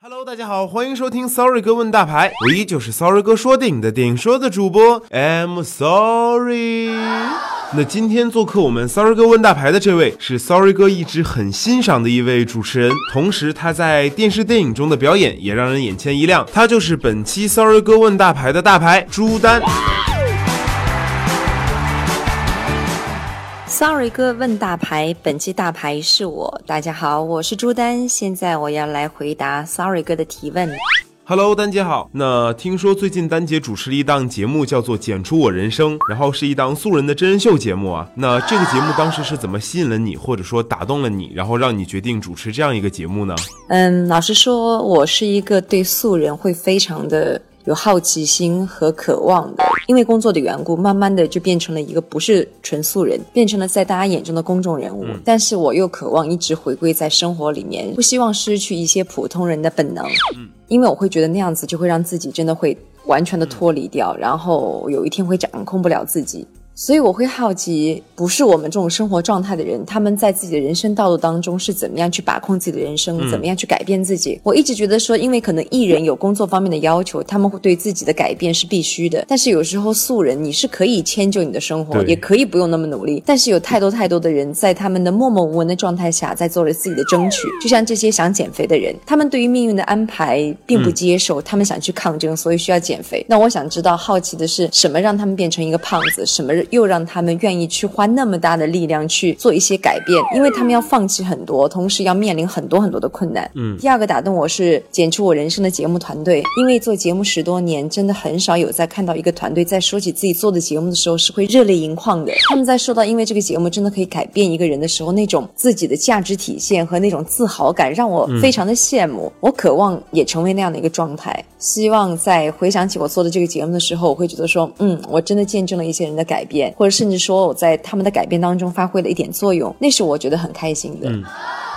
Hello，大家好，欢迎收听 Sorry 哥问大牌，我依旧是 Sorry 哥说电影的电影说的主播，I'm sorry。那今天做客我们 Sorry 哥问大牌的这位是 Sorry 哥一直很欣赏的一位主持人，同时他在电视电影中的表演也让人眼前一亮，他就是本期 Sorry 哥问大牌的大牌朱丹。Sorry 哥问大牌，本期大牌是我。大家好，我是朱丹，现在我要来回答 Sorry 哥的提问。Hello，丹姐好。那听说最近丹姐主持了一档节目，叫做《剪出我人生》，然后是一档素人的真人秀节目啊。那这个节目当时是怎么吸引了你，或者说打动了你，然后让你决定主持这样一个节目呢？嗯，老实说，我是一个对素人会非常的有好奇心和渴望的，因为工作的缘故，慢慢的就变成了一个不是纯素人，变成了在大家眼中的公众人物。但是我又渴望一直回归在生活里面，不希望失去一些普通人的本能。因为我会觉得那样子就会让自己真的会完全的脱离掉，然后有一天会掌控不了自己。所以我会好奇，不是我们这种生活状态的人，他们在自己的人生道路当中是怎么样去把控自己的人生，怎么样去改变自己。我一直觉得说，因为可能艺人有工作方面的要求，他们会对自己的改变是必须的。但是有时候素人你是可以迁就你的生活，也可以不用那么努力。但是有太多太多的人在他们的默默无闻的状态下，在做着自己的争取。就像这些想减肥的人，他们对于命运的安排并不接受，他们想去抗争，所以需要减肥。那我想知道，好奇的是什么让他们变成一个胖子？什么又让他们愿意去花那么大的力量去做一些改变？因为他们要放弃很多，同时要面临很多很多的困难。嗯，第二个打动我是剪出我人生的节目团队，因为做节目十多年，真的很少有在看到一个团队在说起自己做的节目的时候是会热泪盈眶的。他们在说到因为这个节目真的可以改变一个人的时候，那种自己的价值体现和那种自豪感，让我非常的羡慕。我渴望也成为那样的一个状态。希望在回想起我做的这个节目的时候，我会觉得说，嗯，我真的见证了一些人的改变，或者甚至说我在他们的改变当中发挥了一点作用，那是我觉得很开心的。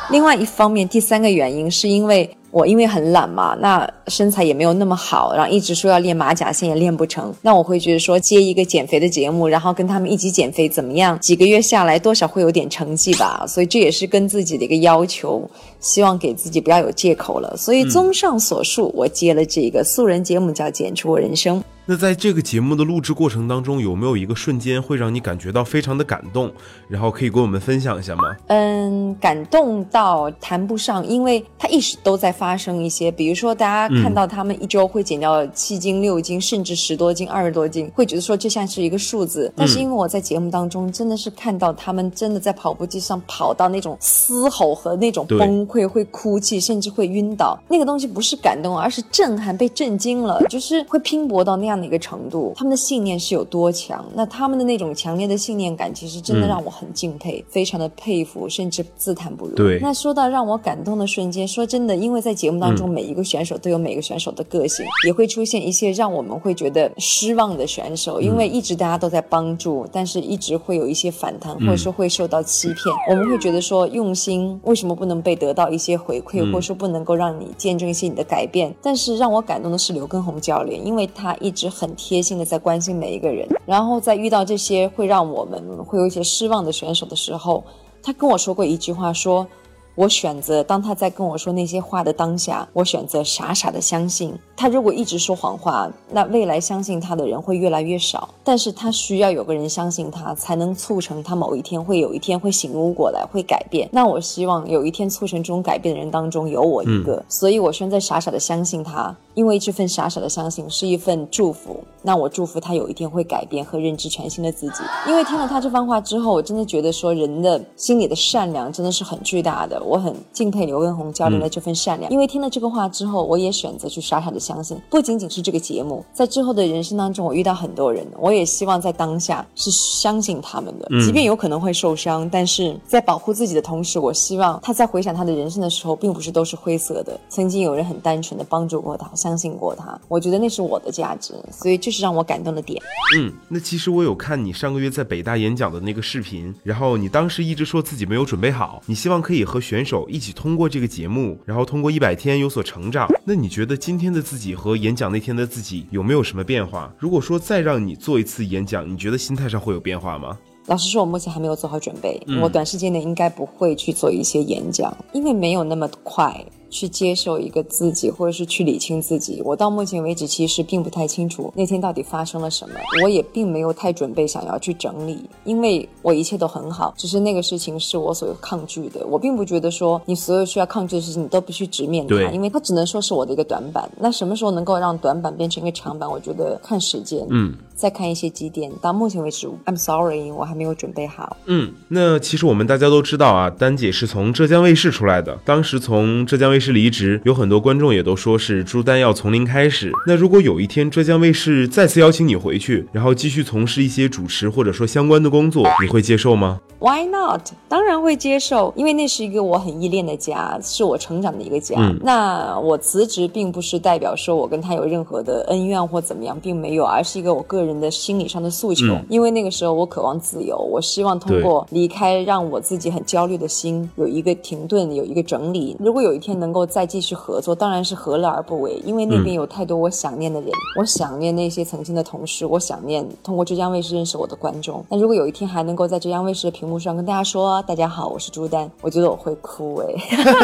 另外一方面，第三个原因是因为我因为很懒嘛，那身材也没有那么好，然后一直说要练马甲线也练不成，那我会觉得说接一个减肥的节目，然后跟他们一起减肥怎么样？几个月下来多少会有点成绩吧，所以这也是跟自己的一个要求，希望给自己不要有借口了。所以综上所述，我接了这个素人节目叫《剪出我人生》。那在这个节目的录制过程当中，有没有一个瞬间会让你感觉到非常的感动？然后可以跟我们分享一下吗？嗯，感动到谈不上，因为它一直都在发生一些，比如说大家看到他们一周会减掉七斤、六斤，甚至十多斤、二十多斤，会觉得说这像是一个数字。但是因为我在节目当中真的是看到他们真的在跑步机上跑到那种嘶吼和那种崩溃，会哭泣，甚至会晕倒，那个东西不是感动，而是震撼，被震惊了，就是会拼搏到那样的一个程度。他们的信念是有多强？那他们的那种强烈的信念感，其实真的嗯让我很敬佩，非常的佩服，甚至自叹不如。对那说到让我感动的瞬间，说真的，因为在节目当中，每一个选手都有每个选手的个性，也会出现一些让我们会觉得失望的选手，因为一直大家都在帮助，但是一直会有一些反弹，或者说会受到欺骗。我们会觉得说用心为什么不能被得到一些回馈，或者说不能够让你见证一些你的改变？但是让我感动的是刘畊宏教练，因为他一直很贴心的在关心每一个人，然后在遇到这些会让我们会有一些失望的选手的时候，他跟我说过一句话说。我选择当他在跟我说那些话的当下，我选择傻傻的相信他。如果一直说谎话，那未来相信他的人会越来越少。但是他需要有个人相信他，才能促成他某一天会有一天会醒悟过来，会改变。那我希望有一天促成这种改变的人当中有我一个，所以我现在傻傻的相信他，因为这份傻傻的相信是一份祝福。那我祝福他有一天会改变和认知全新的自己。因为听了他这番话之后，我真的觉得说人的心里的善良真的是很巨大的。我很敬佩刘畊宏教练的这份善良，因为听了这个话之后，我也选择去傻傻的相信，不仅仅是这个节目，在之后的人生当中，我遇到很多人，我也希望在当下是相信他们的，即便有可能会受伤，但是在保护自己的同时，我希望他在回想他的人生的时候，并不是都是灰色的。曾经有人很单纯的帮助过他，相信过他，我觉得那是我的价值，所以这是让我感动的点。嗯，那其实我有看你上个月在北大演讲的那个视频，然后你当时一直说自己没有准备好，你希望可以和选手一起通过这个节目，然后通过一百天有所成长。那你觉得今天的自己和演讲那天的自己有没有什么变化？如果说再让你做一次演讲，你觉得心态上会有变化吗？老实说，我目前还没有做好准备，我短时间内应该不会去做一些演讲，因为没有那么快。去接受一个自己，或者是去理清自己。我到目前为止其实并不太清楚那天到底发生了什么，我也并没有太准备想要去整理，因为我一切都很好，只是那个事情是我所抗拒的。我并不觉得说你所有需要抗拒的事情你都必须直面它，因为它只能说是我的一个短板。那什么时候能够让短板变成一个长板？我觉得看时间。嗯。再看一些几点，到目前为止，I'm sorry，我还没有准备好。嗯，那其实我们大家都知道啊，丹姐是从浙江卫视出来的，当时从浙江卫视离职，有很多观众也都说是朱丹要从零开始。那如果有一天浙江卫视再次邀请你回去，然后继续从事一些主持或者说相关的工作，你会接受吗？Why not？当然会接受，因为那是一个我很依恋的家，是我成长的一个家。那我辞职并不是代表说我跟他有任何的恩怨或怎么样，并没有，而是一个我个人的心理上的诉求。因为那个时候我渴望自由，我希望通过离开，让我自己很焦虑的心有一个停顿，有一个整理。如果有一天能够再继续合作，当然是何乐而不为。因为那边有太多我想念的人，我想念那些曾经的同事，我想念通过浙江卫视认识我的观众。那如果有一天还能够在浙江卫视的屏幕。上跟大家说，大家好，我是朱丹。我觉得我会哭哎，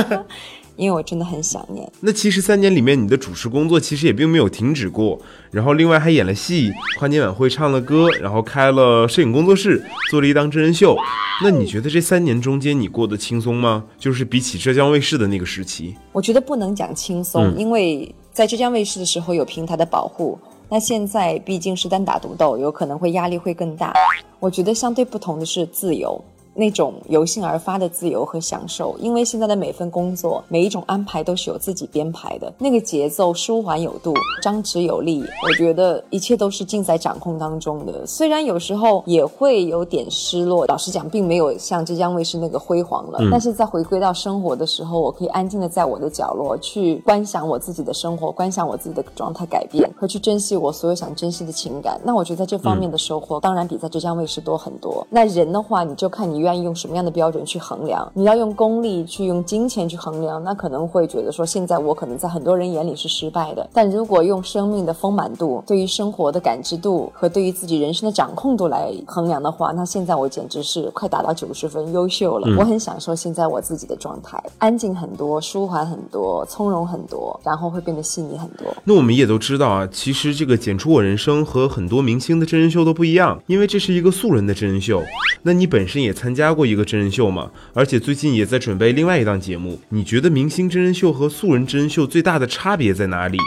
因为我真的很想念。那其实三年里面，你的主持工作其实也并没有停止过，然后另外还演了戏，跨年晚会唱了歌，然后开了摄影工作室，做了一档真人秀。那你觉得这三年中间你过得轻松吗？就是比起浙江卫视的那个时期，我觉得不能讲轻松，因为在浙江卫视的时候有平台的保护。那现在毕竟是单打独斗，有可能会压力会更大。我觉得相对不同的是自由。那种由心而发的自由和享受，因为现在的每份工作，每一种安排都是由自己编排的，那个节奏舒缓有度，张弛有力。我觉得一切都是尽在掌控当中的。虽然有时候也会有点失落，老实讲，并没有像浙江卫视那个辉煌了。但是在回归到生活的时候，我可以安静的在我的角落去观想我自己的生活，观想我自己的状态改变，和去珍惜我所有想珍惜的情感。那我觉得在这方面的收获，当然比在浙江卫视多很多。那人的话，你就看你愿。愿意用什么样的标准去衡量？你要用功利去用金钱去衡量，那可能会觉得说，现在我可能在很多人眼里是失败的。但如果用生命的丰满度、对于生活的感知度和对于自己人生的掌控度来衡量的话，那现在我简直是快达到九十分，优秀了。我很享受现在我自己的状态，安静很多，舒缓很多，从容很多，然后会变得细腻很多。那我们也都知道啊，其实这个《剪出我人生》和很多明星的真人秀都不一样，因为这是一个素人的真人秀。那你本身也参加过一个真人秀嘛？而且最近也在准备另外一档节目。你觉得明星真人秀和素人真人秀最大的差别在哪里？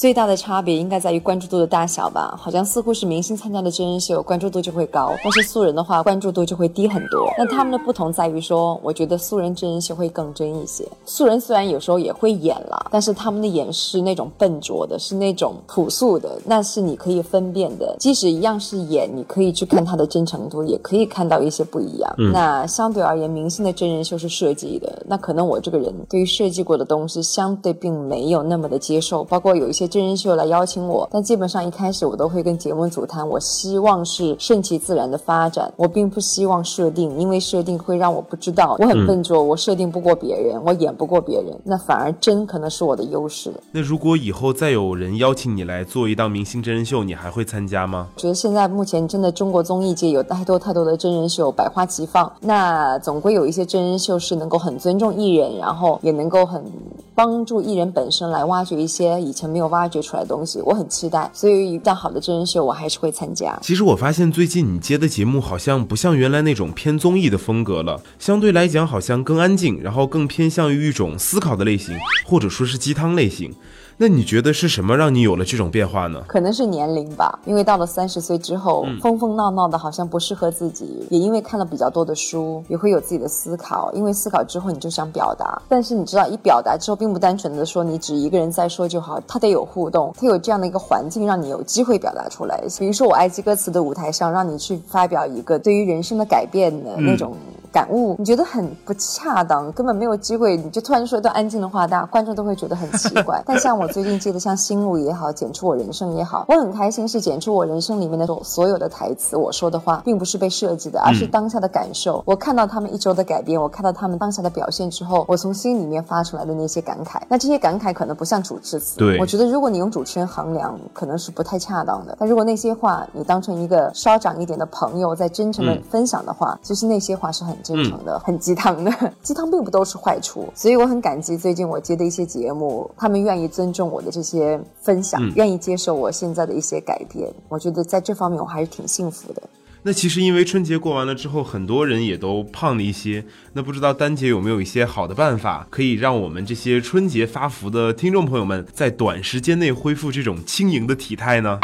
最大的差别应该在于关注度的大小吧，好像似乎是明星参加的真人秀关注度就会高，但是素人的话关注度就会低很多。那他们的不同在于说，我觉得素人真人秀会更真一些。素人虽然有时候也会演了，但是他们的演是那种笨拙的，是那种朴素的，那是你可以分辨的。即使一样是演，你可以去看他的真诚度，也可以看到一些不一样。那相对而言，明星的真人秀是设计的，那可能我这个人对于设计过的东西相对并没有那么的接受，包括有一些。真人秀来邀请我，但基本上一开始我都会跟节目组谈，我希望是顺其自然的发展，我并不希望设定，因为设定会让我不知道，我很笨拙，我设定不过别人，我演不过别人，那反而真可能是我的优势。那如果以后再有人邀请你来做一档明星真人秀，你还会参加吗？觉得现在目前真的中国综艺界有太多太多的真人秀百花齐放，那总归有一些真人秀是能够很尊重艺人，然后也能够很。帮助艺人本身来挖掘一些以前没有挖掘出来的东西，我很期待。所以一档好的真人秀，我还是会参加。其实我发现最近你接的节目好像不像原来那种偏综艺的风格了，相对来讲好像更安静，然后更偏向于一种思考的类型，或者说是鸡汤类型。那你觉得是什么让你有了这种变化呢？可能是年龄吧，因为到了三十岁之后，疯疯闹闹的好像不适合自己。也因为看了比较多的书，也会有自己的思考。因为思考之后，你就想表达。但是你知道，一表达之后，并不单纯的说你只一个人在说就好，他得有互动，他有这样的一个环境，让你有机会表达出来。比如说，我爱记歌词的舞台上，让你去发表一个对于人生的改变的那种。感悟，你觉得很不恰当，根本没有机会，你就突然说一段安静的话，大家观众都会觉得很奇怪。但像我最近接的像《心路》也好，《剪出我人生》也好，我很开心，是《剪出我人生》里面的所有的台词，我说的话，并不是被设计的，而是当下的感受。我看到他们一周的改变，我看到他们当下的表现之后，我从心里面发出来的那些感慨。那这些感慨可能不像主持词，对，我觉得如果你用主持人衡量，可能是不太恰当的。但如果那些话你当成一个稍长一点的朋友在真诚的分享的话，其实那些话是很很真诚的、很鸡汤的。鸡汤并不都是坏处，所以我很感激最近我接的一些节目，他们愿意尊重我的这些分享，愿意接受我现在的一些改变。我觉得在这方面我还是挺幸福的。那其实因为春节过完了之后，很多人也都胖了一些。那不知道丹姐有没有一些好的办法，可以让我们这些春节发福的听众朋友们，在短时间内恢复这种轻盈的体态呢？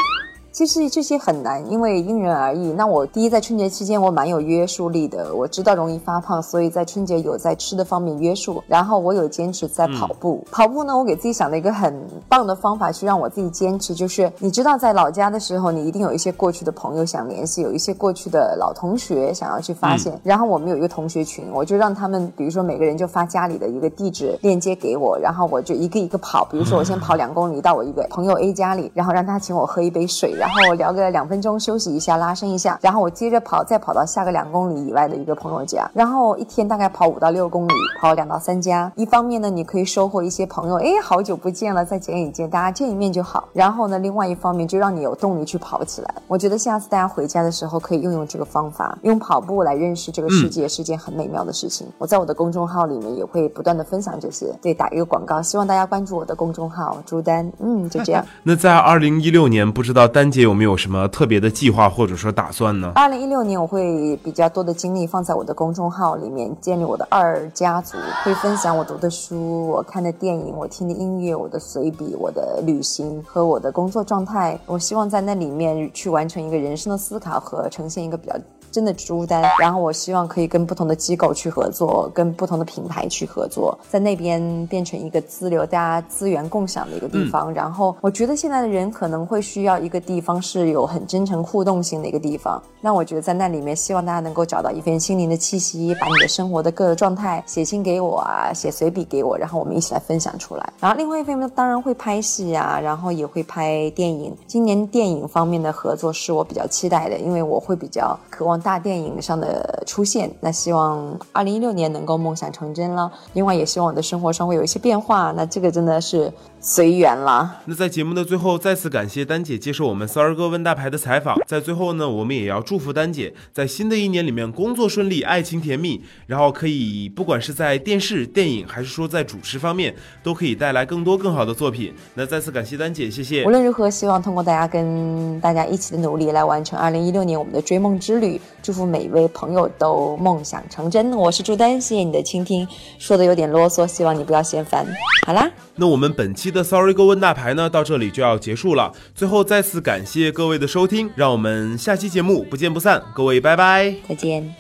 其实这些很难，因为因人而异。那我第一在春节期间我蛮有约束力的，我知道容易发胖，所以在春节有在吃的方面约束。然后我有坚持在跑步，跑步呢，我给自己想了一个很棒的方法去让我自己坚持，就是你知道在老家的时候，你一定有一些过去的朋友想联系，有一些过去的老同学想要去发现。然后我们有一个同学群，我就让他们，比如说每个人就发家里的一个地址链接给我，然后我就一个一个跑。比如说我先跑两公里到我一个朋友 A 家里，然后让他请我喝一杯水。然后聊个两分钟，休息一下，拉伸一下，然后我接着跑，再跑到下个两公里以外的一个朋友家，然后一天大概跑五到六公里，跑两到三家。一方面呢，你可以收获一些朋友，哎，好久不见了，再见一见，大家见一面就好。然后呢，另外一方面就让你有动力去跑起来。我觉得下次大家回家的时候可以用用这个方法，用跑步来认识这个世界是件很美妙的事情。我在我的公众号里面也会不断的分享这些，对，打一个广告，希望大家关注我的公众号朱丹。嗯，就这样。那在二零一六年，不知道丹姐有没有？什么特别的计划或者说打算呢？二零一六年我会比较多的精力放在我的公众号里面，建立我的二家族，会分享我读的书、我看的电影、我听的音乐、我的随笔、我的旅行和我的工作状态。我希望在那里面去完成一个人生的思考和呈现一个比较。真的朱丹，然后我希望可以跟不同的机构去合作，跟不同的品牌去合作，在那边变成一个资流，大家资源共享的一个地方。然后我觉得现在的人可能会需要一个地方是有很真诚互动性的一个地方。那我觉得在那里面，希望大家能够找到一份心灵的气息，把你的生活的各个状态写信给我啊，写随笔给我，然后我们一起来分享出来。然后另外一方面当然会拍戏啊，然后也会拍电影。今年电影方面的合作是我比较期待的，因为我会比较渴望。大电影上的出现，那希望二零一六年能够梦想成真了。另外，也希望我的生活上会有一些变化。那这个真的是。随缘了。那在节目的最后，再次感谢丹姐接受我们 Sorry 哥问大牌的采访。在最后呢，我们也要祝福丹姐在新的一年里面工作顺利，爱情甜蜜，然后可以不管是在电视、电影，还是说在主持方面，都可以带来更多更好的作品。那再次感谢丹姐，谢谢。无论如何，希望通过大家跟大家一起的努力，来完成二零一六年我们的追梦之旅。祝福每一位朋友都梦想成真。我是朱丹，谢谢你的倾听，说的有点啰嗦，希望你不要嫌烦。好啦，那我们本期的 Sorry 哥问大牌呢，到这里就要结束了。最后再次感谢各位的收听，让我们下期节目不见不散。各位拜拜，再见。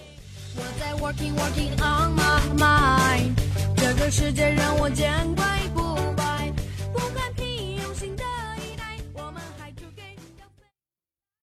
我在 working working on my mind，这个世界让我见怪。